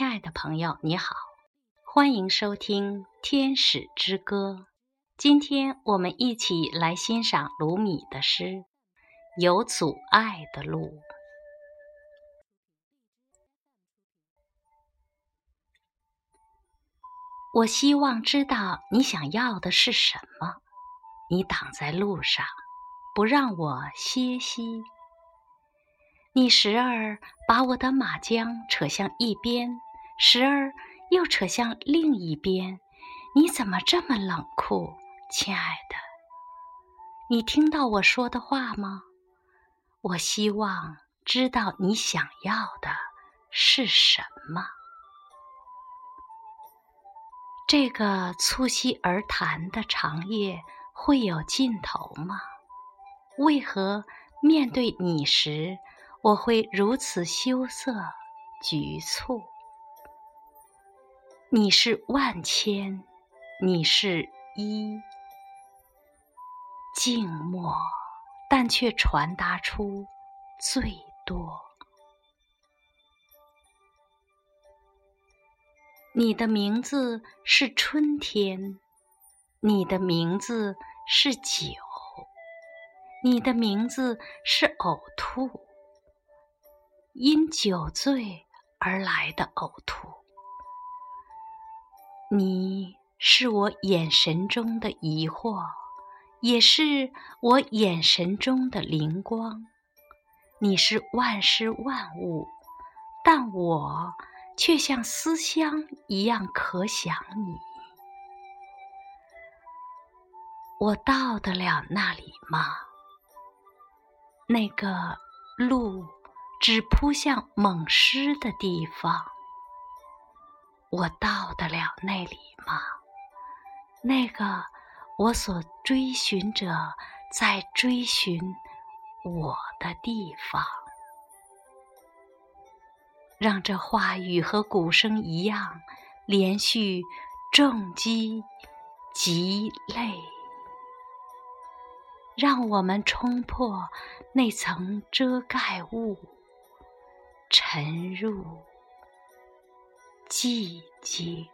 亲爱的朋友，你好，欢迎收听《天使之歌》。今天我们一起来欣赏卢米的诗《有阻碍的路》。我希望知道你想要的是什么。你挡在路上，不让我歇息。你时而把我的马缰扯向一边，时而又扯向另一边。你怎么这么冷酷，亲爱的？你听到我说的话吗？我希望知道你想要的是什么。这个促膝而谈的长夜会有尽头吗？为何面对你时？我会如此羞涩、局促。你是万千，你是一，静默，但却传达出最多。你的名字是春天，你的名字是酒，你的名字是呕吐。因酒醉而来的呕吐，你是我眼神中的疑惑，也是我眼神中的灵光。你是万事万物，但我却像思乡一样可想你。我到得了那里吗？那个路。只扑向猛狮的地方，我到得了那里吗？那个我所追寻者在追寻我的地方，让这话语和鼓声一样，连续重击极累，让我们冲破那层遮盖物。沉入寂静。